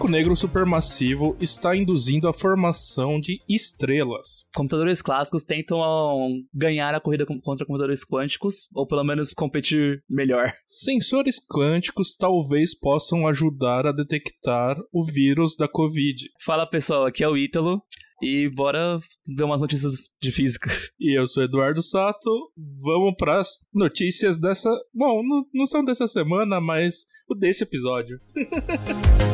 Buraco negro supermassivo está induzindo a formação de estrelas. Computadores clássicos tentam ganhar a corrida contra computadores quânticos, ou pelo menos competir melhor. Sensores quânticos talvez possam ajudar a detectar o vírus da Covid. Fala pessoal, aqui é o Ítalo. E bora ver umas notícias de física. E eu sou Eduardo Sato. Vamos para as notícias dessa. Bom, não, não são dessa semana, mas desse episódio.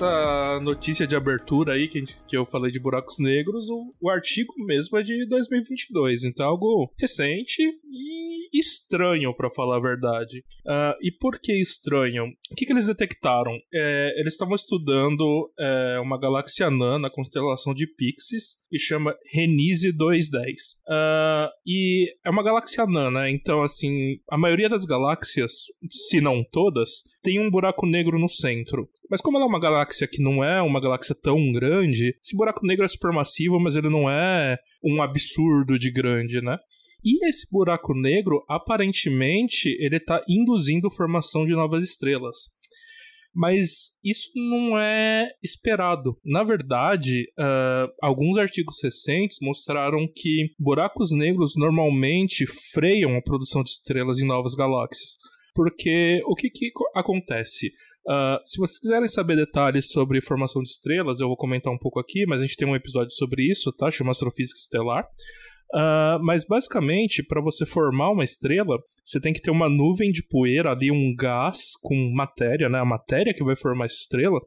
essa notícia de abertura aí que, que eu falei de buracos negros, o, o artigo mesmo é de 2022, então é algo recente e estranho, para falar a verdade. Uh, e por que estranho? O que, que eles detectaram? É, eles estavam estudando é, uma galáxia anã na constelação de Pixis e chama Renise 210. Uh, e é uma galáxia anã, né? Então, assim, a maioria das galáxias, se não todas, tem um buraco negro no centro. Mas como ela é uma galáxia que não é uma galáxia tão grande, esse buraco negro é supermassivo, mas ele não é um absurdo de grande, né? E esse buraco negro, aparentemente, ele está induzindo a formação de novas estrelas. Mas isso não é esperado. Na verdade, uh, alguns artigos recentes mostraram que buracos negros normalmente freiam a produção de estrelas em novas galáxias. Porque o que, que acontece? Uh, se vocês quiserem saber detalhes sobre formação de estrelas, eu vou comentar um pouco aqui, mas a gente tem um episódio sobre isso, tá? Chama Astrofísica Estelar. Uh, mas basicamente, para você formar uma estrela, você tem que ter uma nuvem de poeira ali, um gás com matéria, né? A matéria que vai formar essa estrela.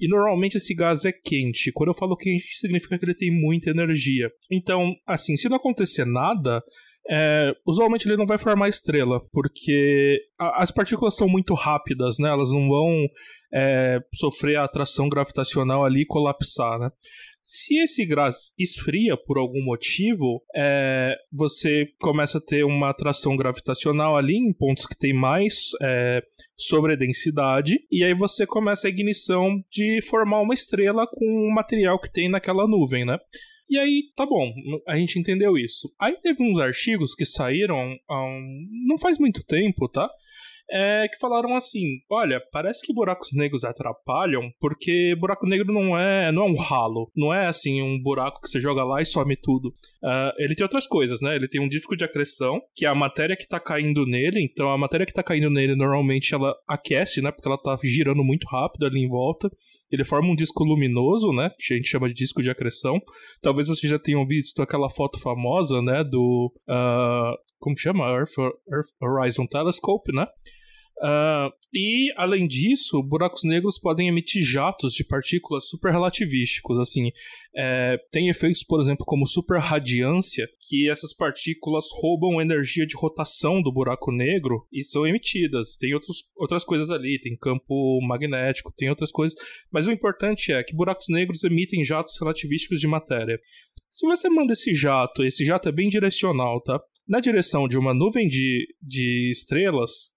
E normalmente esse gás é quente. Quando eu falo quente, significa que ele tem muita energia. Então, assim, se não acontecer nada, é, usualmente ele não vai formar estrela, porque a, as partículas são muito rápidas, né? Elas não vão é, sofrer a atração gravitacional ali e colapsar, né? Se esse gás esfria por algum motivo, é, você começa a ter uma atração gravitacional ali em pontos que tem mais é, sobredensidade, e aí você começa a ignição de formar uma estrela com o material que tem naquela nuvem, né? E aí, tá bom, a gente entendeu isso. Aí teve uns artigos que saíram um, não faz muito tempo, tá? É, que falaram assim: olha, parece que buracos negros atrapalham, porque buraco negro não é, não é um ralo, não é assim um buraco que você joga lá e some tudo. Uh, ele tem outras coisas, né? Ele tem um disco de acreção, que é a matéria que tá caindo nele, então a matéria que tá caindo nele normalmente ela aquece, né? Porque ela tá girando muito rápido ali em volta. Ele forma um disco luminoso, né? Que a gente chama de disco de acreção. Talvez vocês já tenham visto aquela foto famosa, né? Do. Uh, como chama? Earth, Earth Horizon Telescope, né? Uh, e, além disso, buracos negros podem emitir jatos de partículas superrelativísticos. Assim, é, tem efeitos, por exemplo, como superradiância, que essas partículas roubam energia de rotação do buraco negro e são emitidas. Tem outros, outras coisas ali, tem campo magnético, tem outras coisas. Mas o importante é que buracos negros emitem jatos relativísticos de matéria. Se você manda esse jato, esse jato é bem direcional, tá? Na direção de uma nuvem de, de estrelas,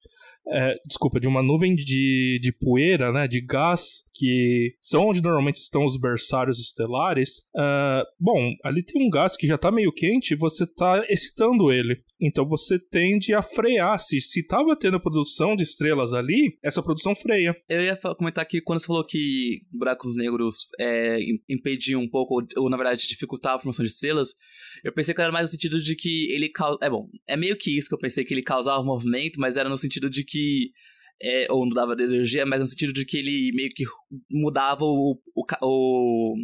é, desculpa, de uma nuvem de, de poeira, né, de gás, que são onde normalmente estão os berçários estelares. Uh, bom, ali tem um gás que já está meio quente e você está excitando ele. Então você tende a frear. Se, se tendo produção de estrelas ali, essa produção freia. Eu ia comentar que quando você falou que buracos negros é, impediam um pouco, ou, na verdade dificultavam a formação de estrelas, eu pensei que era mais no sentido de que ele. É bom, é meio que isso que eu pensei que ele causava movimento, mas era no sentido de que é, ou mudava de energia, mas no sentido de que ele meio que mudava o, o, o,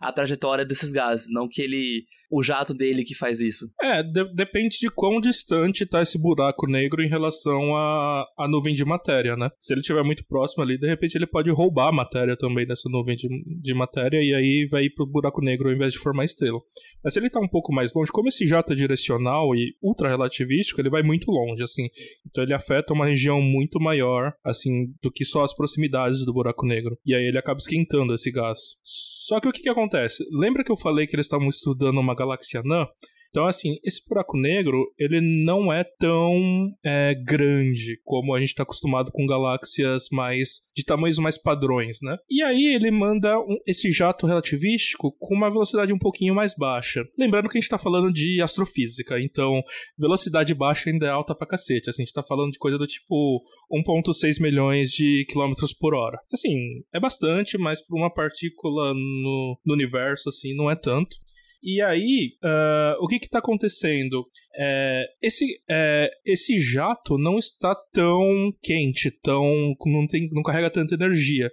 a trajetória desses gases, não que ele o jato dele que faz isso? É, de depende de quão distante tá esse buraco negro em relação à, à nuvem de matéria, né? Se ele estiver muito próximo ali, de repente ele pode roubar a matéria também dessa nuvem de, de matéria e aí vai ir pro buraco negro ao invés de formar estrela. Mas se ele tá um pouco mais longe, como esse jato é direcional e ultra relativístico, ele vai muito longe, assim. Então ele afeta uma região muito maior, assim, do que só as proximidades do buraco negro. E aí ele acaba esquentando esse gás. Só que o que, que acontece? Lembra que eu falei que eles estavam estudando uma galáxia anã? Então, assim, esse buraco negro, ele não é tão é, grande como a gente está acostumado com galáxias mais de tamanhos mais padrões, né? E aí ele manda um, esse jato relativístico com uma velocidade um pouquinho mais baixa. Lembrando que a gente está falando de astrofísica, então velocidade baixa ainda é alta pra cacete. Assim, a gente está falando de coisa do tipo 1.6 milhões de quilômetros por hora. Assim, é bastante, mas para uma partícula no, no universo, assim, não é tanto. E aí, uh, o que está acontecendo? É, esse, é, esse jato não está tão quente, tão não, tem, não carrega tanta energia.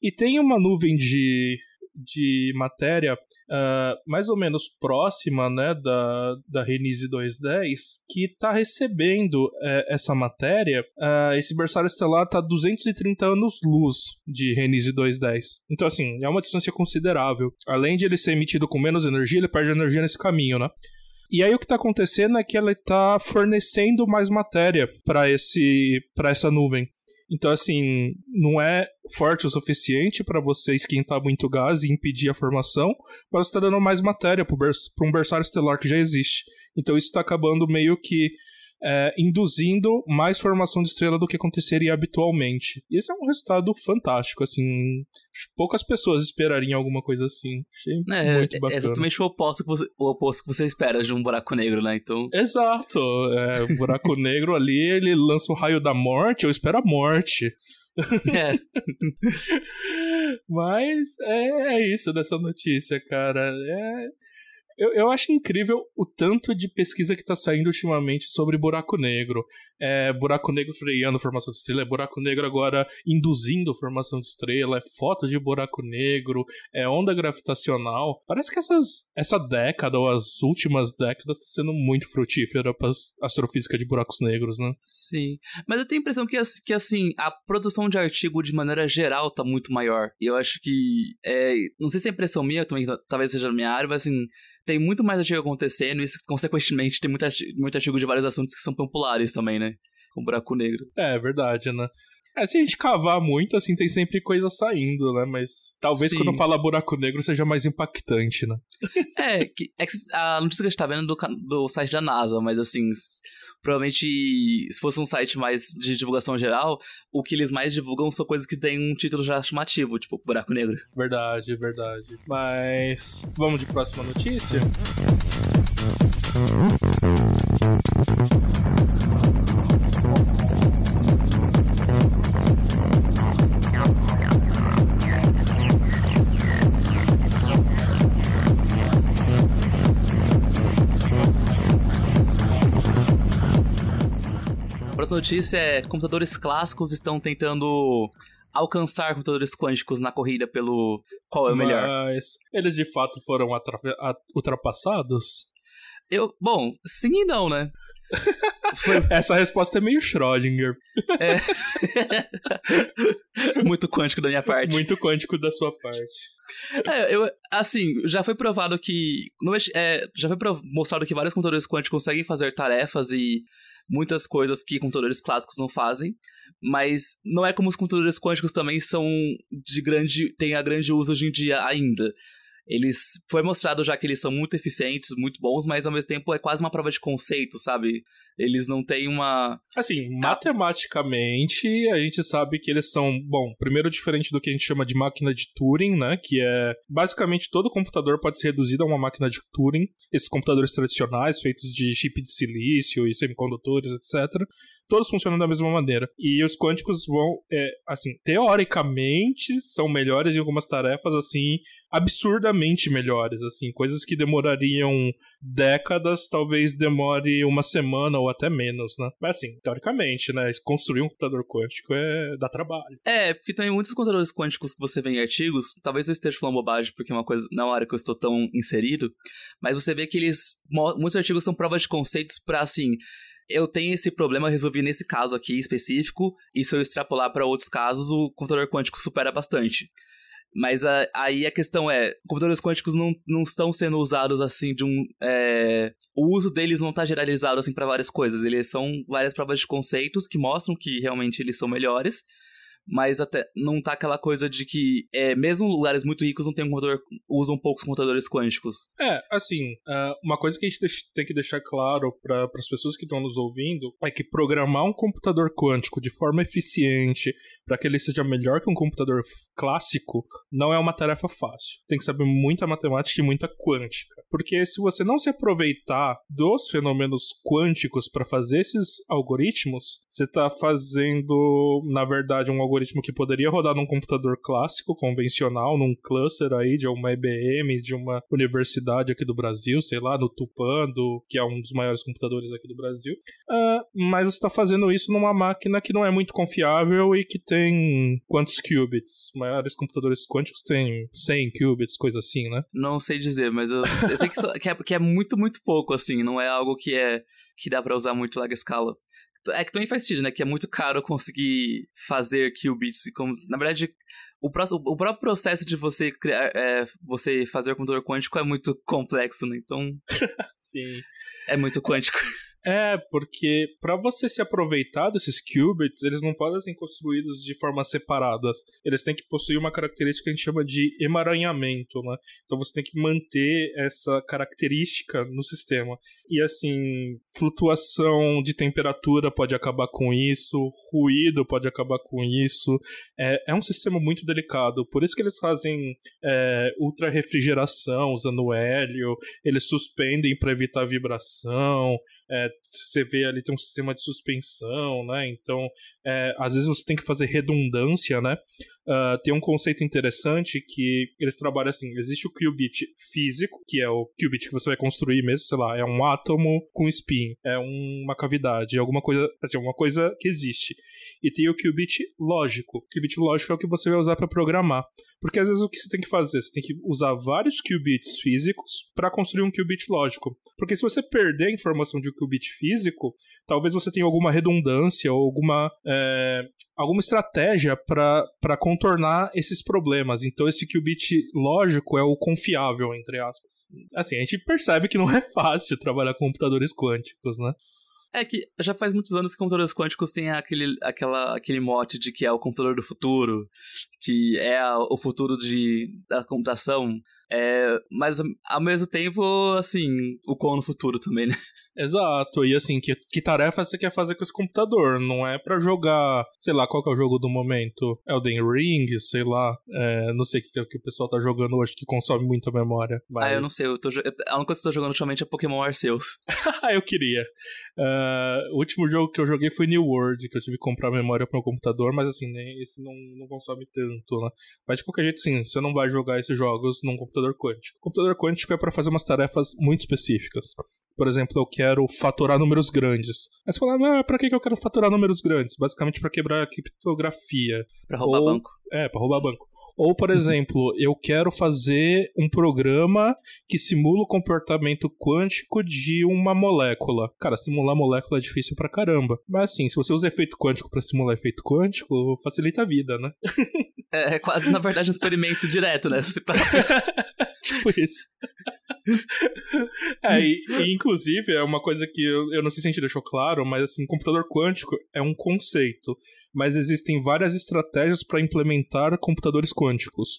E tem uma nuvem de, de matéria uh, mais ou menos próxima né, da, da Renise 210 que está recebendo uh, essa matéria. Uh, esse berçário estelar está a 230 anos-luz de Renise 210. Então, assim, é uma distância considerável. Além de ele ser emitido com menos energia, ele perde energia nesse caminho, né? E aí o que está acontecendo é que ela está fornecendo mais matéria para esse para essa nuvem. Então, assim, não é forte o suficiente para você esquentar muito gás e impedir a formação, mas você está dando mais matéria para um berçário estelar que já existe. Então, isso está acabando meio que é, induzindo mais formação de estrela do que aconteceria habitualmente. E esse é um resultado fantástico, assim. Poucas pessoas esperariam alguma coisa assim. Achei é, muito bacana. É exatamente o oposto, que você, o oposto que você espera de um buraco negro, né? Então... Exato. É, o buraco negro ali, ele lança o raio da morte, eu espero a morte. É. Mas é, é, isso dessa notícia, cara. Eu, eu acho incrível o tanto de pesquisa que está saindo ultimamente sobre buraco negro. É buraco negro freando formação de estrela, é buraco negro agora induzindo formação de estrela, é foto de buraco negro, é onda gravitacional. Parece que essas, essa década ou as últimas décadas está sendo muito frutífera para astrofísica de buracos negros, né? Sim. Mas eu tenho a impressão que, que assim, a produção de artigo de maneira geral está muito maior. E eu acho que. É, não sei se é impressão minha, também talvez seja na minha área, mas assim tem muito mais artigo acontecendo e, consequentemente, tem muito, muito artigo de vários assuntos que são populares também, né? Com buraco negro. É, verdade, né? É, se a gente cavar muito, assim, tem sempre coisa saindo, né? Mas talvez Sim. quando fala buraco negro seja mais impactante, né? é, que, é que a notícia que a gente tá vendo do, do site da NASA, mas assim, provavelmente, se fosse um site mais de divulgação geral, o que eles mais divulgam são coisas que têm um título já chamativo, tipo buraco negro. Verdade, verdade. Mas vamos de próxima notícia? Próxima notícia é: computadores clássicos estão tentando alcançar computadores quânticos na corrida pelo qual é o melhor. Mas eles de fato foram ultrapassados? Eu, bom, sim e não, né? Foi... Essa resposta é meio Schrödinger. É. Muito quântico da minha parte. Muito quântico da sua parte. É, eu, assim, já foi provado que. É, já foi mostrado que vários computadores quânticos conseguem fazer tarefas e muitas coisas que computadores clássicos não fazem, mas não é como os computadores quânticos também são de grande, têm a grande uso hoje em dia ainda. Eles foi mostrado já que eles são muito eficientes, muito bons, mas ao mesmo tempo é quase uma prova de conceito, sabe? Eles não têm uma assim, matematicamente a gente sabe que eles são, bom, primeiro diferente do que a gente chama de máquina de Turing, né, que é basicamente todo computador pode ser reduzido a uma máquina de Turing. Esses computadores tradicionais feitos de chip de silício e semicondutores, etc todos funcionam da mesma maneira. E os quânticos vão, é, assim, teoricamente, são melhores em algumas tarefas, assim, absurdamente melhores, assim, coisas que demorariam décadas, talvez demore uma semana ou até menos, né? Mas assim, teoricamente, né? Construir um computador quântico é dá trabalho. É, porque tem muitos computadores quânticos que você vê em artigos, talvez eu esteja falando bobagem, porque é uma coisa na hora que eu estou tão inserido, mas você vê que eles. Muitos artigos são provas de conceitos para assim eu tenho esse problema, resolvi nesse caso aqui específico, e se eu extrapolar para outros casos, o computador quântico supera bastante. Mas a, aí a questão é, computadores quânticos não, não estão sendo usados assim de um... É, o uso deles não está generalizado assim para várias coisas. Eles são várias provas de conceitos que mostram que realmente eles são melhores mas até não tá aquela coisa de que é, mesmo lugares muito ricos não tem um computador, usam poucos computadores quânticos. É, assim, uh, uma coisa que a gente tem que deixar claro para as pessoas que estão nos ouvindo é que programar um computador quântico de forma eficiente para que ele seja melhor que um computador clássico não é uma tarefa fácil. Tem que saber muita matemática e muita quântica. Porque se você não se aproveitar dos fenômenos quânticos para fazer esses algoritmos, você está fazendo, na verdade, um algoritmo que poderia rodar num computador clássico, convencional, num cluster aí de uma IBM, de uma universidade aqui do Brasil, sei lá, no Tupando, que é um dos maiores computadores aqui do Brasil. Uh, mas você está fazendo isso numa máquina que não é muito confiável e que tem quantos qubits? Os maiores computadores quânticos têm 100 qubits, coisa assim, né? Não sei dizer, mas eu, eu sei que, que, é, que é muito, muito pouco, assim, não é algo que é que dá para usar muito larga escala. É que também faz sentido, né? Que é muito caro conseguir fazer qubits. Como, na verdade, o, o próprio processo de você criar, é, você fazer o computador quântico é muito complexo, né? Então. Sim. É muito quântico. É, porque para você se aproveitar desses qubits, eles não podem ser construídos de forma separada. Eles têm que possuir uma característica que a gente chama de emaranhamento, né? Então você tem que manter essa característica no sistema. E assim, flutuação de temperatura pode acabar com isso, ruído pode acabar com isso. É, é um sistema muito delicado. Por isso que eles fazem é, ultra refrigeração usando hélio, eles suspendem para evitar vibração. É, você vê ali tem um sistema de suspensão, né? Então, é, às vezes você tem que fazer redundância, né? Uh, tem um conceito interessante que eles trabalham assim: existe o qubit físico, que é o qubit que você vai construir mesmo, sei lá, é um átomo com spin, é uma cavidade, é alguma coisa, assim, alguma coisa que existe. E tem o qubit lógico. O qubit lógico é o que você vai usar para programar. Porque às vezes o que você tem que fazer? Você tem que usar vários qubits físicos para construir um qubit lógico. Porque se você perder a informação de um qubit físico, talvez você tenha alguma redundância ou alguma, é, alguma estratégia para contornar esses problemas. Então esse qubit lógico é o confiável, entre aspas. Assim, a gente percebe que não é fácil trabalhar com computadores quânticos, né? É que já faz muitos anos que computadores quânticos têm aquele, aquela, aquele mote de que é o computador do futuro, que é o futuro de, da computação. É, mas ao mesmo tempo, assim, o quão no futuro também, né? Exato, e assim, que, que tarefa você quer fazer com esse computador? Não é para jogar, sei lá, qual que é o jogo do momento? Elden Ring, sei lá, é, não sei o que, que o pessoal tá jogando hoje que consome muita memória. Mas... Ah, eu não sei, eu tô, a única coisa que eu tô jogando ultimamente é Pokémon Arceus. Ah, eu queria. Uh, o último jogo que eu joguei foi New World, que eu tive que comprar memória pro meu computador, mas assim, nem esse não, não consome tanto, né? Mas de qualquer jeito, sim, você não vai jogar esses jogos num computador quântico. O computador quântico é para fazer umas tarefas muito específicas. Por exemplo, eu quero faturar números grandes. Aí você fala, ah, pra que eu quero faturar números grandes? Basicamente para quebrar a criptografia. Pra roubar Ou... banco. É, pra roubar banco. Ou, por exemplo, eu quero fazer um programa que simula o comportamento quântico de uma molécula. Cara, simular molécula é difícil pra caramba. Mas assim, se você usa efeito quântico para simular efeito quântico, facilita a vida, né? É, é quase, na verdade, um experimento direto, né? Se você tipo isso. é, e, e, inclusive é uma coisa que eu, eu não sei se a gente deixou claro, mas assim, computador quântico é um conceito mas existem várias estratégias para implementar computadores quânticos.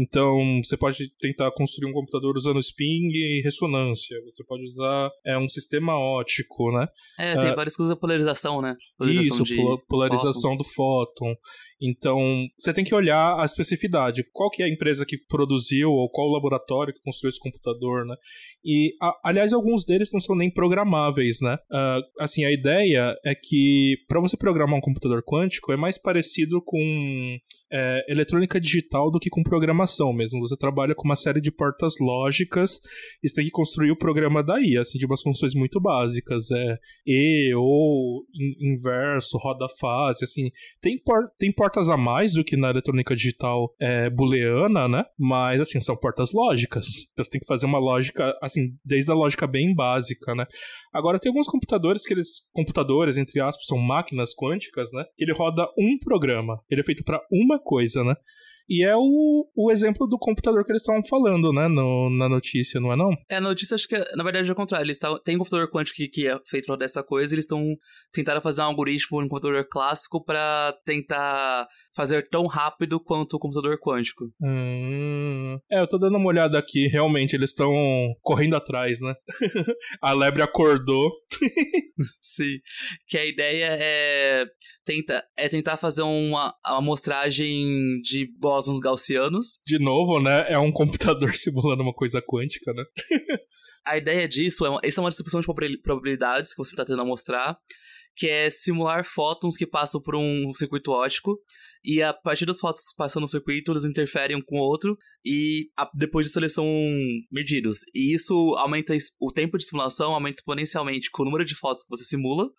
Então, você pode tentar construir um computador usando spin e ressonância. Você pode usar é, um sistema ótico, né? É, tem uh, várias coisas polarização, né? Polarização isso, polarização fótons. do fóton. Então, você tem que olhar a especificidade. Qual que é a empresa que produziu ou qual o laboratório que construiu esse computador, né? E, a, aliás, alguns deles não são nem programáveis, né? Uh, assim, a ideia é que para você programar um computador quântico é mais parecido com é, eletrônica digital do que com programação mesmo. Você trabalha com uma série de portas lógicas e você tem que construir o programa daí, assim, de umas funções muito básicas. É E, ou, in, inverso, roda fase, assim. Tem, por, tem portas a mais do que na eletrônica digital é, booleana, né? Mas, assim, são portas lógicas. Então você tem que fazer uma lógica, assim, desde a lógica bem básica, né? Agora tem alguns computadores que eles computadores entre aspas são máquinas quânticas, né? Que ele roda um programa. Ele é feito para uma coisa, né? E é o, o exemplo do computador que eles estavam falando, né, no, na notícia, não é não? É, a notícia acho que, na verdade, é o contrário. Eles tavam, tem um computador quântico que, que é feito dessa coisa, eles estão tentando fazer um algoritmo no computador clássico para tentar fazer tão rápido quanto o computador quântico. Hum, é, eu tô dando uma olhada aqui, realmente, eles estão correndo atrás, né? a lebre acordou. Sim, que a ideia é, tenta, é tentar fazer uma, uma amostragem de bósons gaussianos. De novo, né? É um computador simulando uma coisa quântica, né? a ideia disso é uma, essa é uma distribuição de probabilidades que você está tentando mostrar, que é simular fótons que passam por um circuito óptico e a partir dos fótons passando no circuito, eles interferem um com o outro e a, depois disso eles são medidos. E isso aumenta o tempo de simulação aumenta exponencialmente com o número de fótons que você simula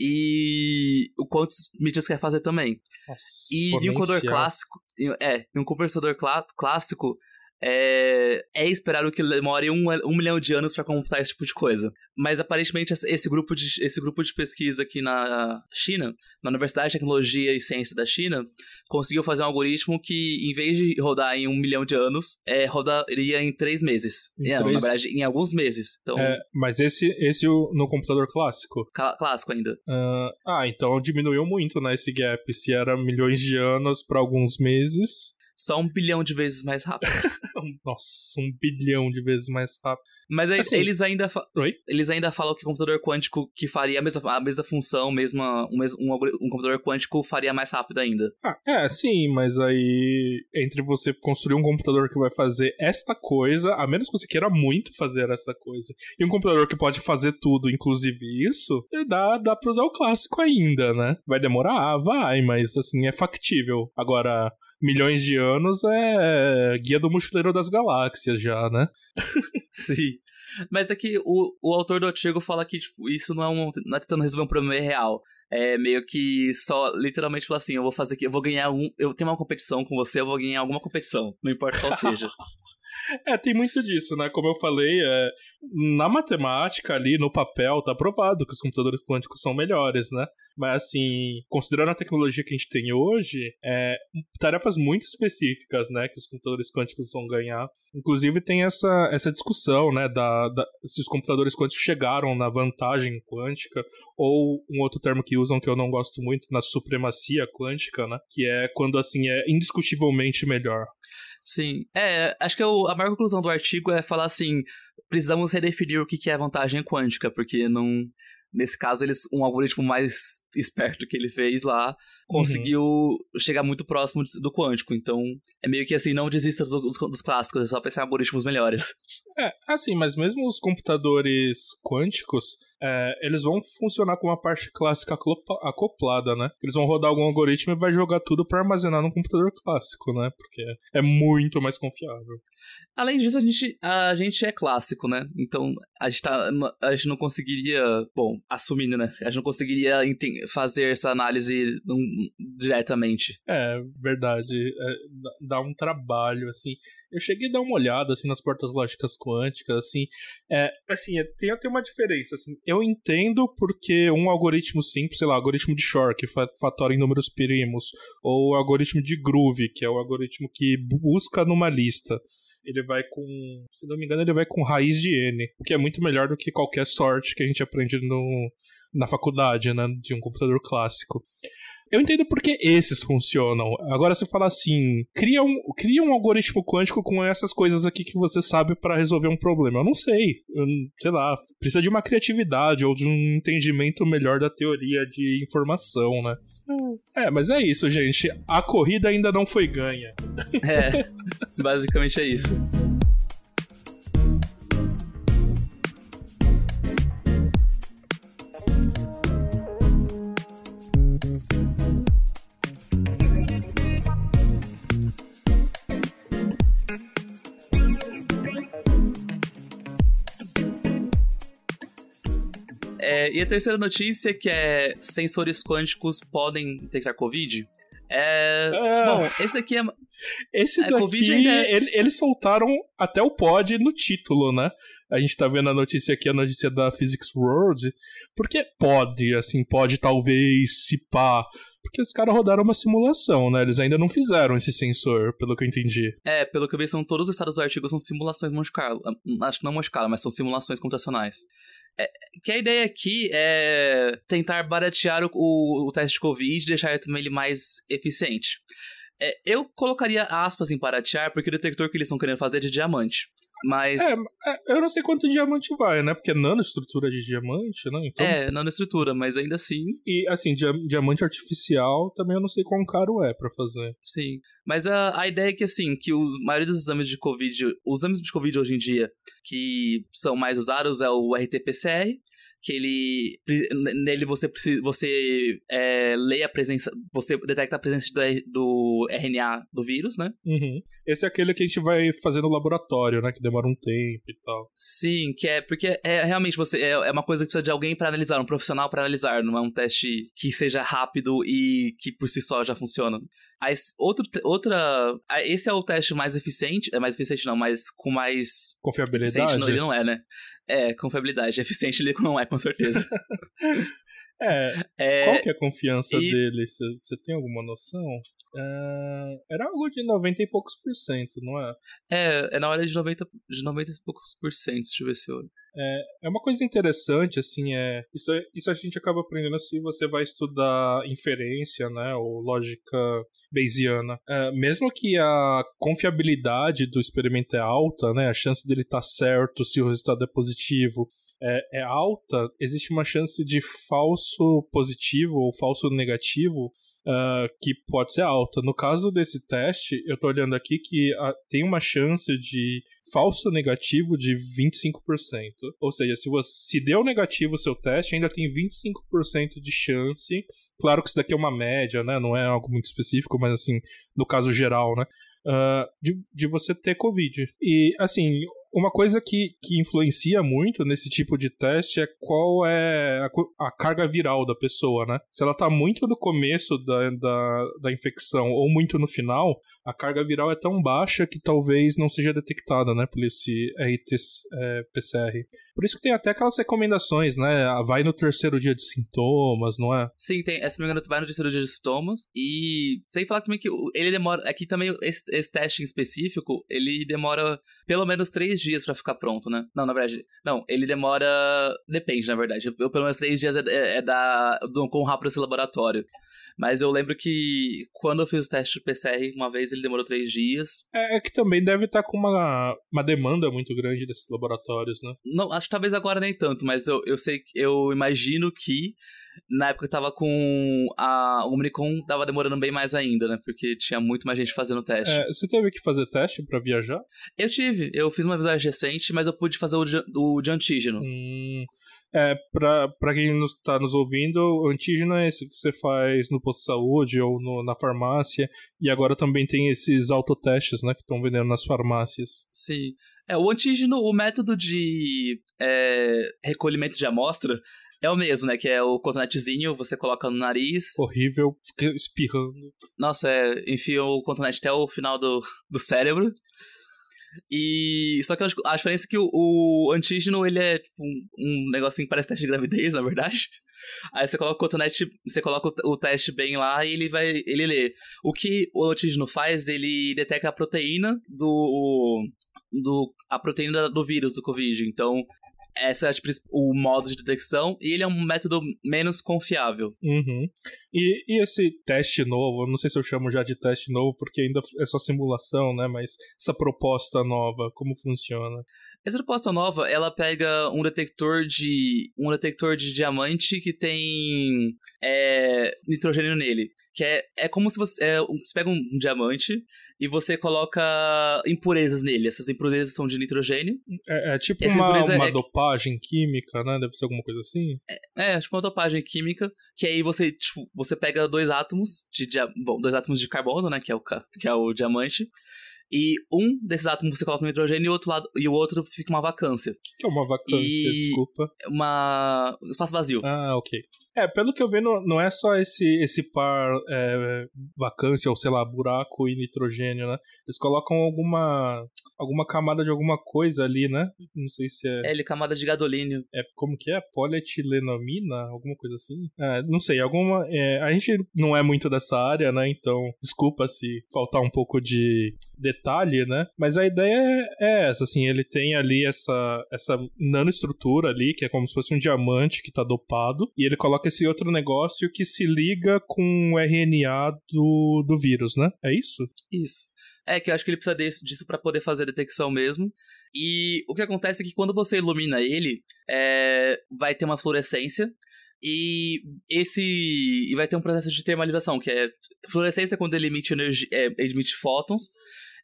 e o quantos mídias quer fazer também. Nossa, e em um computador clássico, é, um conversador clá clássico, é, é esperado que demore um, um milhão de anos para computar esse tipo de coisa. Mas aparentemente esse grupo, de, esse grupo de pesquisa aqui na China, na Universidade de Tecnologia e Ciência da China, conseguiu fazer um algoritmo que, em vez de rodar em um milhão de anos, é, rodaria em três meses. Em três... na verdade, em alguns meses. Então, é, mas esse, esse no computador clássico? clássico ainda. Uh, ah, então diminuiu muito, né, esse gap. Se era milhões de anos para alguns meses, só um bilhão de vezes mais rápido. Nossa, um bilhão de vezes mais rápido. Mas aí, assim, eles ainda Oi? eles ainda falam que o computador quântico que faria a mesma, a mesma função, mesma, um, um, um computador quântico faria mais rápido ainda. Ah, é, sim, mas aí entre você construir um computador que vai fazer esta coisa, a menos que você queira muito fazer esta coisa, e um computador que pode fazer tudo, inclusive isso, dá, dá pra usar o clássico ainda, né? Vai demorar? Vai, mas assim, é factível. Agora, milhões de anos é Guia do Mochileiro das Galáxias já, né? Sim. Mas é que o, o autor do artigo fala que tipo, isso não é, um, não é tentando resolver um problema real. É meio que só literalmente fala assim: eu vou fazer aqui, eu vou ganhar um. Eu tenho uma competição com você, eu vou ganhar alguma competição, não importa qual seja. É, tem muito disso, né? Como eu falei, é, na matemática ali, no papel, tá provado que os computadores quânticos são melhores, né? Mas, assim, considerando a tecnologia que a gente tem hoje, é, tarefas muito específicas, né, que os computadores quânticos vão ganhar. Inclusive, tem essa, essa discussão, né, da, da, se os computadores quânticos chegaram na vantagem quântica, ou um outro termo que usam que eu não gosto muito, na supremacia quântica, né, que é quando, assim, é indiscutivelmente melhor. Sim. É, acho que eu, a maior conclusão do artigo é falar assim: precisamos redefinir o que é vantagem quântica, porque não. Nesse caso, eles, um algoritmo mais esperto que ele fez lá conseguiu uhum. chegar muito próximo do quântico. Então, é meio que assim, não desista dos, dos clássicos, é só pensar em algoritmos melhores. É, assim, mas mesmo os computadores quânticos, é, eles vão funcionar com uma parte clássica acoplada, né? Eles vão rodar algum algoritmo e vai jogar tudo para armazenar no computador clássico, né? Porque é muito mais confiável. Além disso, a gente, a gente é clássico, né? Então, a gente, tá, a gente não conseguiria, bom, assumindo, né? A gente não conseguiria fazer essa análise diretamente. É, verdade. É, dá um trabalho, assim. Eu cheguei a dar uma olhada, assim, nas portas lógicas quânticas, assim. É, assim, é, tem até uma diferença, assim. Eu entendo porque um algoritmo simples, sei lá, algoritmo de Shor, que fatora em números primos, ou o algoritmo de Groove, que é o algoritmo que busca numa lista ele vai com, se não me engano, ele vai com raiz de n, o que é muito melhor do que qualquer sorte que a gente aprende no, na faculdade, né, de um computador clássico. Eu entendo porque esses funcionam. Agora você fala assim, cria um, cria um algoritmo quântico com essas coisas aqui que você sabe para resolver um problema. Eu não sei. Eu, sei lá, precisa de uma criatividade ou de um entendimento melhor da teoria de informação, né? É, mas é isso, gente. A corrida ainda não foi ganha. É, basicamente é isso. É, e a terceira notícia, que é sensores quânticos podem detectar Covid. É, É. Bom, esse daqui é. Esse A daqui, ainda é- ele- eles soltaram até o pod no título, né? A gente tá vendo a notícia aqui, a notícia da Physics World. Porque pode, assim, pode talvez, se pá. Porque os caras rodaram uma simulação, né? Eles ainda não fizeram esse sensor, pelo que eu entendi. É, pelo que eu vi, são todos os estados do artigo são simulações Monte Carlo. Acho que não Monte Carlo, mas são simulações computacionais. É, que a ideia aqui é tentar baratear o, o, o teste de Covid e deixar também ele mais eficiente. É, eu colocaria aspas em baratear, porque o detector que eles estão querendo fazer é de diamante. Mas. É, é, eu não sei quanto diamante vai, né? Porque é nanoestrutura de diamante, né? Então, É, não na estrutura, mas ainda assim, E, assim, dia- diamante artificial também eu não sei quão caro é pra fazer. sim. Mas a, a ideia é que, assim, que os a maioria dos exames de Covid, os exames de Covid hoje em dia, que são mais usados é o RT-PCR, que ele nele você precisa você é, lê a presença você detecta a presença do, do RNA do vírus né Uhum. Esse é aquele que a gente vai fazer no laboratório, né? Que demora um tempo e tal. sim que é porque é realmente você é, é uma coisa que precisa de alguém para analisar um profissional para analisar não é um teste que seja rápido e que por si só já funciona Aí, outro outra esse é o teste mais eficiente é mais eficiente não mas com mais Confiabilidade. eficiente não, ele não é né é confiabilidade eficiente ele não é com certeza É, é, qual que é a confiança e- dele? Você tem alguma noção? É, era algo de 90 e poucos por cento, não é? É, é na hora de 90, de 90 e poucos por cento, deixa eu ver se eu... É uma coisa interessante, assim, é. Isso, é- isso a gente acaba aprendendo se você vai estudar inferência, né? Ou lógica Bayesiana. É, mesmo que a confiabilidade do experimento é alta, né? A chance dele estar certo se o resultado é positivo. É, é alta, existe uma chance de falso positivo ou falso negativo ah, que pode ser alta. No caso desse teste, eu tô olhando aqui que ah, tem uma chance de falso negativo de 25%. Ou seja, se você se deu negativo o seu teste, ainda tem 25% de chance. Claro que isso daqui é uma média, né? Não é algo muito específico, mas assim, no caso geral, né? ah, de, de você ter Covid. E assim. Uma coisa que, que influencia muito nesse tipo de teste é qual é a, a carga viral da pessoa, né? Se ela tá muito no começo da, da, da infecção ou muito no final, a carga viral é tão baixa que talvez não seja detectada, né, por esse RT-PCR. Por isso que tem até aquelas recomendações, né, vai no terceiro dia de sintomas, não é? Sim, tem, essa me vai no terceiro dia de sintomas, e sem falar também que ele demora, aqui também esse, esse teste em específico, ele demora pelo menos três dias pra ficar pronto, né? Não, na verdade, não, ele demora, depende, na verdade, eu, pelo menos três dias é, é, é da, do, com rápido esse laboratório. Mas eu lembro que quando eu fiz o teste de PCR uma vez, ele demorou três dias. É, é que também deve estar com uma, uma demanda muito grande desses laboratórios, né? Não, acho que talvez agora nem tanto, mas eu, eu sei eu imagino que na época que tava com a o Omnicom tava demorando bem mais ainda, né? Porque tinha muito mais gente fazendo teste. É, você teve que fazer teste pra viajar? Eu tive, eu fiz uma visagem recente, mas eu pude fazer o de, o de antígeno. Hum, é, pra, pra quem nos, tá nos ouvindo, o antígeno é esse que você faz no posto de saúde ou no- na farmácia. E agora também tem esses autotestes, né, que estão vendendo nas farmácias. Sim. É, o antígeno, o método de é, recolhimento de amostra é o mesmo, né? Que é o cotonetezinho, você coloca no nariz. Horrível, fica espirrando. Nossa, é, enfia o cotonete até o final do, do cérebro. E só que a diferença é que o, o antígeno, ele é tipo um, um negocinho que parece teste de gravidez, na verdade. Aí você coloca o cotonete, você coloca o teste bem lá e ele vai, ele lê. O que o antígeno faz, ele detecta a proteína do do a proteína do vírus do covid. Então, essa é tipo, o modo de detecção e ele é um método menos confiável. Uhum. E, e esse teste novo, não sei se eu chamo já de teste novo porque ainda é só simulação, né? Mas essa proposta nova, como funciona? Essa proposta nova, ela pega um detector de um detector de diamante que tem é, nitrogênio nele, que é, é como se você, é, você pega um diamante e você coloca impurezas nele. Essas impurezas são de nitrogênio. É, é tipo uma, uma é... dopagem química, né? Deve ser alguma coisa assim. É, é, tipo uma dopagem química, que aí você, tipo, você pega dois átomos de, bom, dois átomos de carbono, né, que é o que é o diamante e um desses átomos você coloca no nitrogênio e o outro, lado, e o outro fica uma vacância. O que é uma vacância? E... Desculpa. Uma. Um espaço vazio. Ah, ok. É, pelo que eu vejo, não, é só esse, esse par é, vacância ou sei lá, buraco e nitrogênio, né? Eles colocam alguma alguma camada de alguma coisa ali, né? Não sei se é. É, ele camada de gadolínio. É, como que é? Polietilenamina? Alguma coisa assim? É, não sei, alguma. É, a gente não é muito dessa área, né? Então, desculpa se faltar um pouco de detalhe, né? Mas a ideia é, é essa, assim, ele tem ali essa, essa nanoestrutura ali, que é como se fosse um diamante que tá dopado, e ele coloca esse outro negócio que se liga com o RNA do, do vírus, né? É isso? Isso. É que eu acho que ele precisa disso para poder fazer a detecção mesmo. E o que acontece é que quando você ilumina ele, é, vai ter uma fluorescência. E esse. E vai ter um processo de termalização, que é. Fluorescência quando ele emite, energia, é, emite fótons.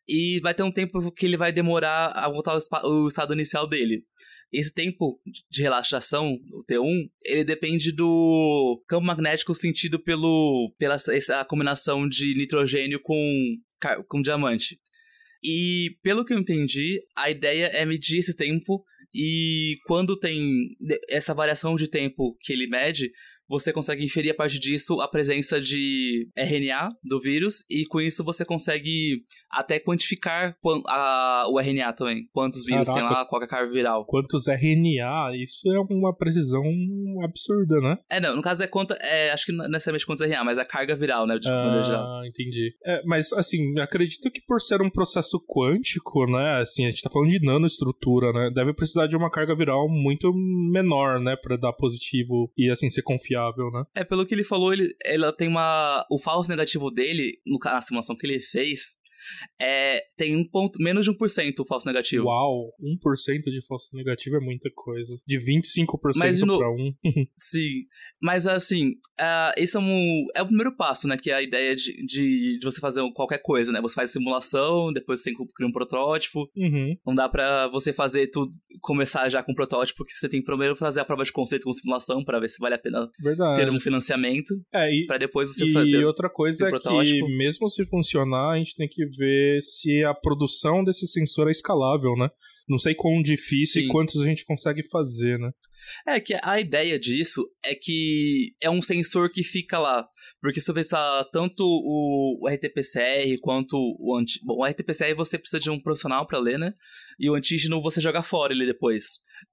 E vai ter um tempo que ele vai demorar a voltar ao, estado inicial dele. Esse tempo de relaxação, o T1, ele depende do campo magnético sentido pelo, pela essa combinação de nitrogênio com, com diamante. E pelo que eu entendi, a ideia é medir esse tempo e quando tem essa variação de tempo que ele mede, você consegue inferir a partir disso a presença de RNA do vírus e com isso você consegue até quantificar a, o RNA também. Quantos vírus Caraca, tem lá, qual é a carga viral. Quantos RNA? Isso é uma precisão absurda, né? É, não, no caso é quanto, é, acho que não é necessariamente quantos RNA, mas a carga viral, né, de ah, geral. entendi. É, mas assim, acredito que por ser um processo quântico, né, assim, a gente tá falando de nanoestrutura, né, deve precisar de uma carga viral muito menor, né, para dar positivo e assim ser confiável confiável, né? É, pelo que ele falou, ele, ela tem uma. O falso negativo dele, no, na simulação que ele fez, é, tem um ponto, menos de 1% o falso negativo. Uau, 1% de falso negativo é muita coisa. De 25% Mas, no... pra 1. Sim, mas assim, uh, esse é, um, é o primeiro passo, né? Que é a ideia de, de, de, você fazer qualquer coisa, né? Você faz simulação, depois você cria um protótipo. Uhum. Não dá pra você fazer tudo, começar já com protótipo, porque você tem que primeiro fazer a prova de conceito com simulação para ver se vale a pena Verdade. ter um financiamento. É, e, pra depois você e fazer. E outra coisa é que, mesmo se funcionar, a gente tem que ver se a produção desse sensor é escalável, né? Não sei quão difícil Sim. e quantos a gente consegue fazer, né? É que a ideia disso é que é um sensor que fica lá. Porque se você pensar tanto o, RT-PCR quanto o anti... Bom, o RT-PCR você precisa de um profissional para ler, né? E o antígeno você joga fora ele depois.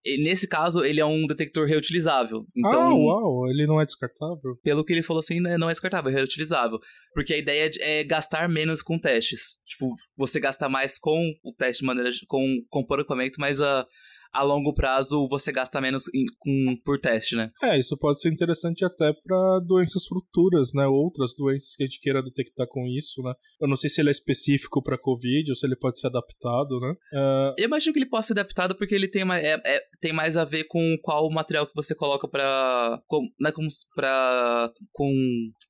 E nesse caso, ele é um detector reutilizável. Então, ah, uau, ele não é descartável? Pelo que ele falou assim, né, não é descartável, é reutilizável. Porque a ideia é gastar menos com testes. Tipo, você gasta mais com o teste de maneira. com, com o equipamento, mas a a longo prazo você gasta menos em, com, por teste, né? É, isso pode ser interessante até para doenças futuras, né? Outras doenças que a gente queira detectar com isso, né? Eu não sei se ele é específico para Covid ou se ele pode ser adaptado, né? Uh... Eu imagino que ele possa ser adaptado porque ele tem, uma, é, é, tem mais a ver com qual material que você coloca para com, né, com, pra, com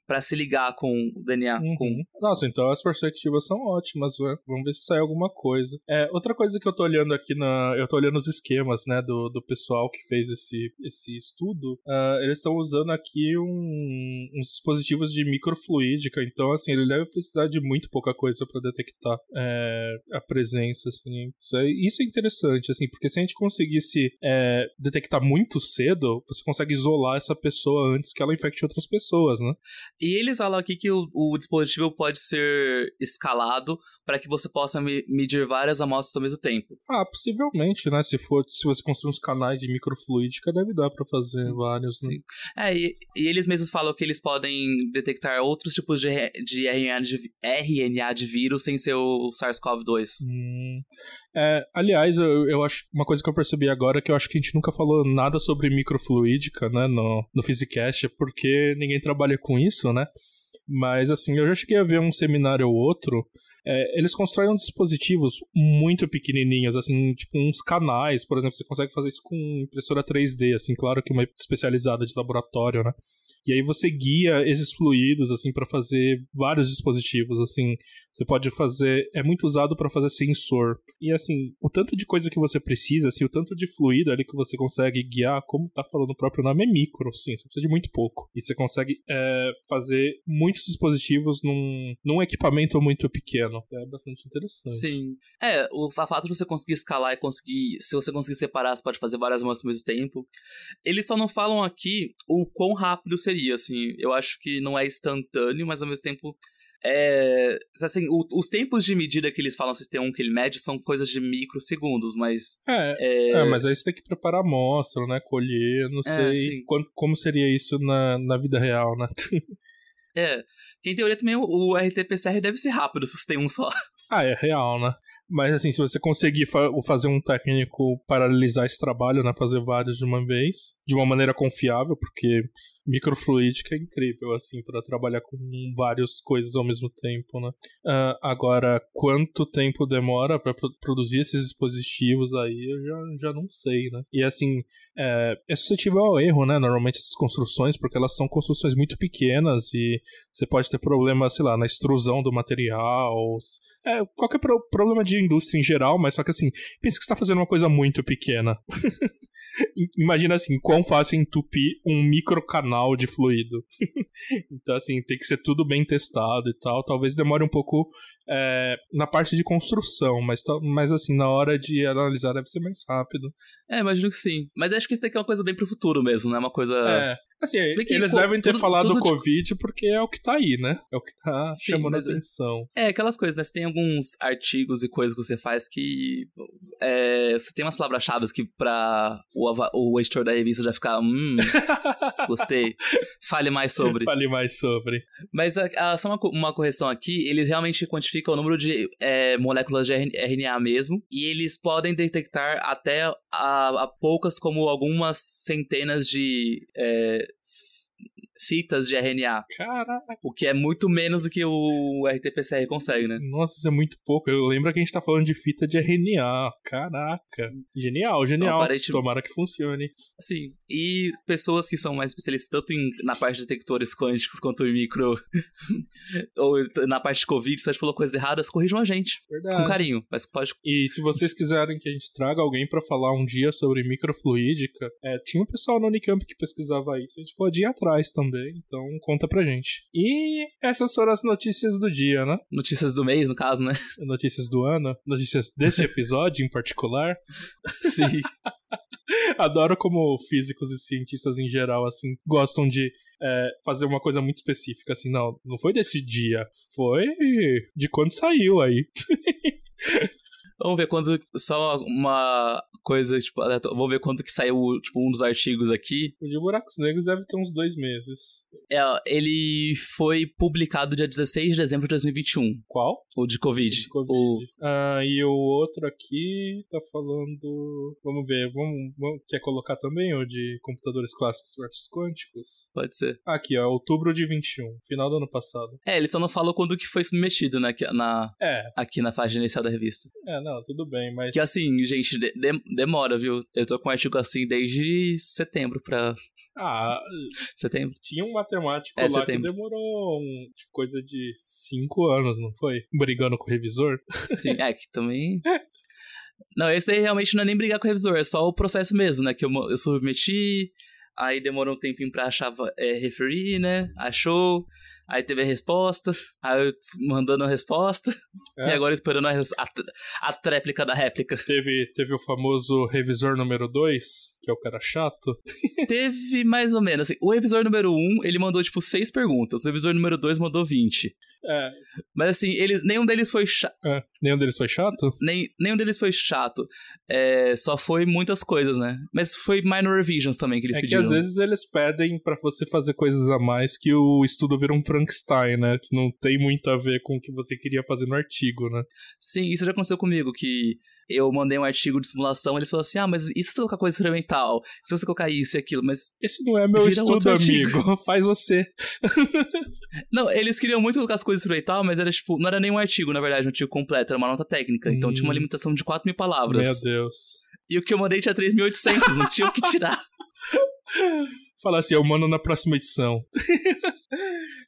para se ligar com o DNA. Uhum. Com... Nossa, então as perspectivas são ótimas, né? Vamos ver se sai alguma coisa. É, outra coisa que eu tô olhando aqui na. Eu tô olhando os esquemas, né, do, do pessoal que fez esse, esse estudo. Uh, eles estão usando aqui um, uns dispositivos de microfluídica, então, assim, ele deve precisar de muito pouca coisa para detectar é, a presença, assim. Isso é, isso é interessante, assim, porque se a gente conseguisse é, detectar muito cedo, você consegue isolar essa pessoa antes que ela infecte outras pessoas, né? E eles falam aqui que o, o dispositivo pode ser escalado para que você possa me, medir várias amostras ao mesmo tempo. Ah, possivelmente, né? Se for, se você construir uns canais de microfluídica, deve dar para fazer vários, né? Sim. É, e, e, eles mesmos falam que eles podem detectar outros tipos de, de, RNA, de RNA de vírus sem ser o SARS-CoV-2. Hum. É, aliás, eu, eu acho uma coisa que eu percebi agora é que eu acho que a gente nunca falou nada sobre microfluídica, né, no, no Physicast, porque ninguém trabalha com isso, né? Mas assim, eu já cheguei a ver um seminário ou outro. É, eles constroem dispositivos muito pequenininhos, assim, tipo uns canais, por exemplo, você consegue fazer isso com impressora 3D, assim, claro que uma especializada de laboratório, né? E aí você guia esses fluidos assim para fazer vários dispositivos, assim, você pode fazer, é muito usado para fazer sensor. E assim, o tanto de coisa que você precisa, assim, o tanto de fluido ali que você consegue guiar, como tá falando o próprio nome, é micro, sim, você precisa de muito pouco. E você consegue é, fazer muitos dispositivos num, num equipamento muito pequeno. É bastante interessante. Sim. É, o fato de você conseguir escalar e conseguir, se você conseguir separar, você pode fazer várias mãos ao mesmo tempo. Eles só não falam aqui o quão rápido seria, assim. Eu acho que não é instantâneo, mas ao mesmo tempo é, assim, o, os tempos de medida que eles falam sistema 1 que ele mede são coisas de microsegundos, mas. É, é... é mas aí você tem que preparar a amostra, né? Colher, não é, sei quando, como seria isso na, na vida real, né? é. Que em teoria também o, o RT-PCR deve ser rápido se você tem um só. Ah, é real, né? Mas assim, se você conseguir fa fazer um técnico paralelizar esse trabalho, né? Fazer vários de uma vez, de uma maneira confiável, porque microfluídica é incrível, assim, para trabalhar com várias coisas ao mesmo tempo, né? Uh, agora, quanto tempo demora para pro produzir esses dispositivos aí, eu já, já não sei, né? E assim, é, é suscetível ao erro, né? Normalmente essas construções, porque elas são construções muito pequenas e você pode ter problema, sei lá, na extrusão do material, é, qualquer pro problema de indústria em geral, mas só que assim, pensa que você está fazendo uma coisa muito pequena. Imagina assim, quão fácil entupir um microcanal de fluido. então, assim, tem que ser tudo bem testado e tal. Talvez demore um pouco é, na parte de construção, mas, mas assim, na hora de analisar deve ser mais rápido. É, imagino que sim. Mas acho que isso aqui é uma coisa bem pro futuro mesmo, né? Uma coisa. É. Assim, eles devem ter tudo, falado tudo do Covid de... porque é o que tá aí, né? É o que tá Sim, chamando a é atenção. É, aquelas coisas, né? Você tem alguns artigos e coisas que você faz que. É, você tem umas palavras-chave que pra o, o editor da revista já ficar. Hum, gostei. Fale mais sobre. Fale mais sobre. Mas a, a, só uma, uma correção aqui: eles realmente quantificam o número de é, moléculas de RNA mesmo. E eles podem detectar até a, a poucas, como algumas centenas de é, fitas de RNA. Caraca. O que é muito menos do que o RT-PCR consegue, né? Nossa, isso é muito pouco. Eu lembro que a gente tá falando de fita de RNA. Caraca. Sim. Genial, genial. Então, aparente... Tomara que funcione. Sim. E pessoas que são mais especialistas tanto em, na parte de detectores quânticos quanto em micro. ou na parte de Covid, se a gente falou coisas erradas, corrijam a gente. Verdade. Com carinho. Mas pode. E se vocês quiserem que a gente traga alguém para falar um dia sobre microfluídica, é, tinha um pessoal no Unicamp que pesquisava isso. A gente pode ir atrás também também, então conta pra gente. E essas foram as notícias do dia, né? Notícias do mês, no caso, né? Notícias do ano, notícias desse episódio em particular. Sim. Adoro como físicos e cientistas em geral, assim, gostam de é, fazer uma coisa muito específica, assim, não, não foi desse dia, foi de quando saiu aí. Vamos ver quando. Só uma coisa, tipo, vamos ver quando que saiu, tipo, um dos artigos aqui. O de Buracos Negros deve ter uns dois meses. É, ele foi publicado dia 16 de dezembro de 2021. Qual? O de Covid. O de Covid. O... Ah, e o outro aqui tá falando. Vamos ver, vamos, vamos... quer colocar também o de computadores clássicos versus quânticos? Pode ser. Aqui, ó, outubro de 21, final do ano passado. É, ele só não falou quando que foi submetido, né, na, é. aqui na página inicial da revista. É, não, tudo bem, mas. Que assim, gente, de, demora, viu? Eu tô com um artigo assim desde setembro pra. Ah. Setembro. Tinha um matemático é, lá setembro. que demorou um, tipo, coisa de cinco anos, não foi? Brigando com o revisor. Sim, é que também. Não, esse aí realmente não é nem brigar com o revisor, é só o processo mesmo, né? Que eu, eu submeti, aí demorou um tempinho pra achar é, referir, né? Achou, Aí teve a resposta, aí eu mandando a resposta, é. e agora esperando a, a, a tréplica da réplica. Teve, teve o famoso revisor número 2, que é o cara chato. teve mais ou menos, assim, o revisor número 1, um, ele mandou, tipo, seis perguntas, o revisor número 2 mandou 20. É. Mas assim, eles, nenhum deles foi chato. É. Nenhum deles foi chato? Nem, nenhum deles foi chato. É, só foi muitas coisas, né? Mas foi minor revisions também que eles é pediram. É que às vezes eles pedem para você fazer coisas a mais que o estudo vira um Frankenstein, né? Que não tem muito a ver com o que você queria fazer no artigo, né? Sim, isso já aconteceu comigo, que eu mandei um artigo de simulação, eles falaram assim: ah, mas e se você colocar coisa experimental? Se você colocar isso e aquilo, mas. Esse não é meu estudo, amigo. Faz você. não, eles queriam muito colocar as coisas experimental, mas era tipo, não era nem um artigo, na verdade, um artigo completo, era uma nota técnica. Hum. Então tinha uma hum. limitação de 4 mil palavras. Meu Deus. E o que eu mandei tinha 3.800, não tinha o que tirar. Falar assim, eu mando na próxima edição.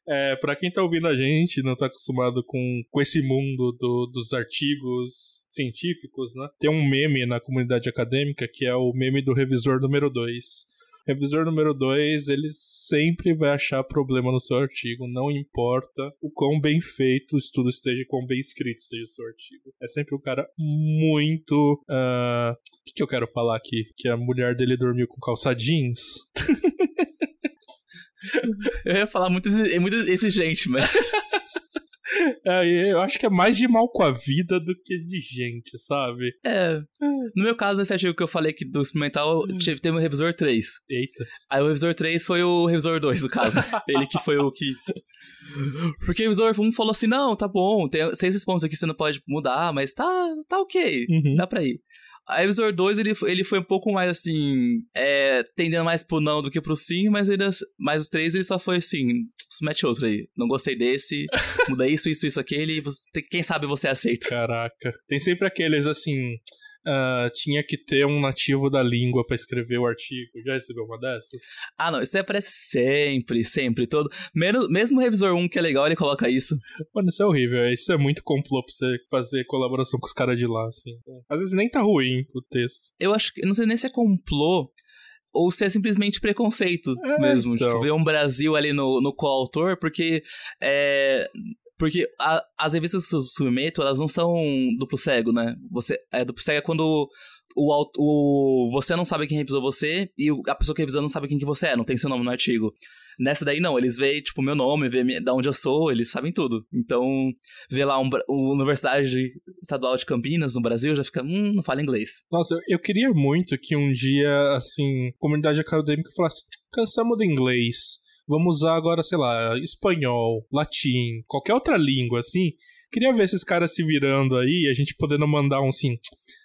É, para quem tá ouvindo a gente, não tá acostumado com, com esse mundo do, dos artigos científicos, né? Tem um meme na comunidade acadêmica que é o meme do revisor número 2. Revisor número 2, ele sempre vai achar problema no seu artigo, não importa o quão bem feito o estudo esteja, quão bem escrito esteja o seu artigo. É sempre um cara muito. Uh... O que, que eu quero falar aqui? Que a mulher dele dormiu com calça jeans? Eu ia falar muito, muito exigente, mas. É, eu acho que é mais de mal com a vida do que exigente, sabe? É. No meu caso, esse artigo que eu falei que do experimental hum. teve um revisor 3. Eita. Aí o revisor 3 foi o revisor 2, no caso. Ele que foi o que. Porque o revisor 1 falou assim: não, tá bom, tem seis pontos aqui você não pode mudar, mas tá, tá ok, uhum. dá pra ir. A Evisor 2, ele, ele foi um pouco mais assim, é, tendendo mais pro não do que pro sim, mas, ele, mas os três ele só foi assim, se mete outro aí. Não gostei desse, muda isso, isso, isso, aquele, você, quem sabe você aceita. Caraca. Tem sempre aqueles assim, uh, tinha que ter um nativo da língua para escrever o artigo. Já recebeu uma dessas? Ah, não, isso aparece sempre, sempre, todo. Menos, mesmo o revisor 1, que é legal, ele coloca isso. Mano, isso é horrível. Isso é muito complô pra você fazer colaboração com os caras de lá, assim. Às vezes nem tá ruim o texto. Eu acho que, não sei nem se é complô, ou se é simplesmente preconceito é, mesmo. Então. Tipo, ver um Brasil ali no, no coautor, porque é, porque a, as revistas que eu submeto, elas não são duplo cego, né? Você, é, duplo cego é quando o, o, você não sabe quem revisou você e a pessoa que revisou não sabe quem que você é, não tem seu nome no artigo. Nessa daí, não, eles veem, tipo, meu nome, veem da onde eu sou, eles sabem tudo. Então, ver lá um, Universidade Estadual de Campinas, no Brasil, já fica, hum, não fala inglês. Nossa, eu, eu queria muito que um dia, assim, comunidade acadêmica falasse, cansamos do inglês vamos usar agora, sei lá, espanhol, latim, qualquer outra língua, assim. Queria ver esses caras se virando aí, a gente podendo mandar um assim.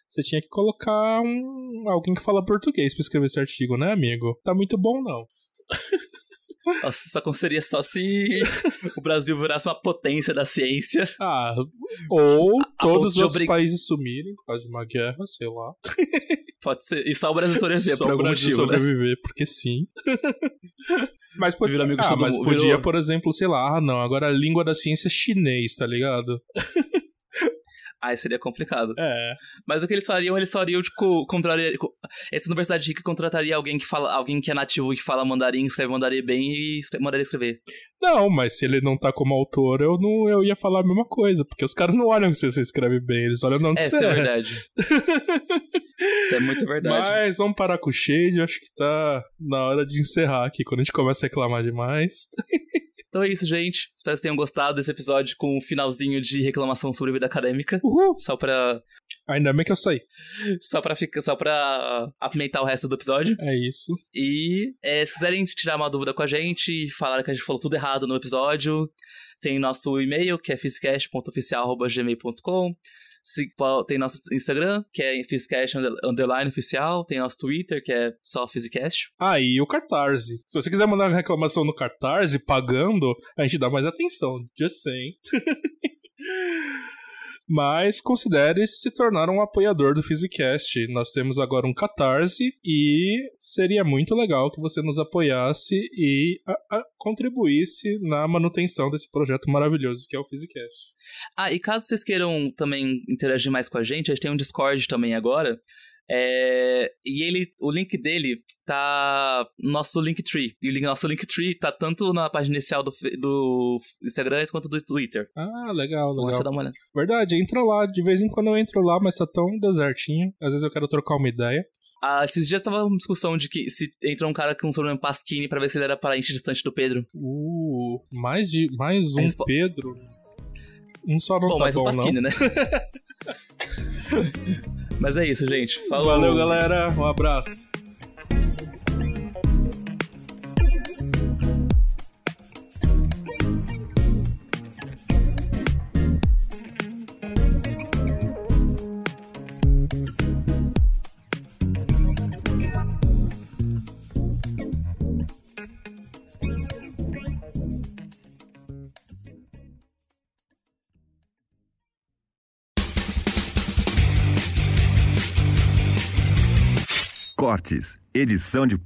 Você tinha que colocar um alguém que fala português pra escrever esse artigo, né, amigo? Tá muito bom, não. Nossa, só seria só se o Brasil virasse uma potência da ciência. Ah, ou todos os obrig... países sumirem por causa de uma guerra, sei lá. Pode ser. E só o Brasil sobreviver só por algum Brasil motivo, né? sobreviver, né? porque sim. Mas, pode, amigo ah, mas podia, virou... por exemplo, sei lá, ah, não, agora a língua da ciência é chinês, tá ligado? Aí seria complicado. É. Mas o que eles fariam, eles fariam, tipo, contraria. Essa universidade rica contrataria alguém que fala, alguém que é nativo e que fala mandarim, escreve mandarim bem e mandaria escrever. Não, mas se ele não tá como autor, eu não eu ia falar a mesma coisa, porque os caras não olham se você escreve bem, eles olham não Essa é, é verdade. Isso é muito verdade. Mas vamos parar com o shade, acho que tá na hora de encerrar aqui, quando a gente começa a reclamar demais. Então é isso, gente. Espero que tenham gostado desse episódio com um finalzinho de reclamação sobre vida acadêmica. Uhul. Só pra. Ainda bem que eu saí. Só pra, ficar, só pra apimentar o resto do episódio. É isso. E é, se quiserem tirar uma dúvida com a gente, falar que a gente falou tudo errado no episódio, tem nosso e-mail, que é physicast.oficial.gmail.com. Tem nosso Instagram, que é Physicast Underline Oficial. Tem nosso Twitter, que é só Physicast. Ah, e o Cartarse. Se você quiser mandar reclamação no Cartarse, pagando, a gente dá mais atenção. Just saying. mas considere se tornar um apoiador do Physicast. Nós temos agora um Catarse e seria muito legal que você nos apoiasse e a, a, contribuísse na manutenção desse projeto maravilhoso que é o Physicast. Ah, e caso vocês queiram também interagir mais com a gente, a gente tem um Discord também agora. É, e ele, o link dele tá no nosso Linktree. E o nosso Linktree tá tanto na página inicial do, do Instagram quanto do Twitter. Ah, legal, então legal. Você dá uma olhada. Verdade, entra lá. De vez em quando eu entro lá, mas tá tão desertinho. Às vezes eu quero trocar uma ideia. Ah, esses dias tava uma discussão de que se entra um cara com um sobrenome Pasquini pra ver se ele era parente distante do Pedro. Uh, mais, de, mais um respo... Pedro. Um só não bom, tá mais bom, um Pasquini, não. né? Mas é isso, gente. Falou. Valeu, galera. Um abraço. Cortes, edição de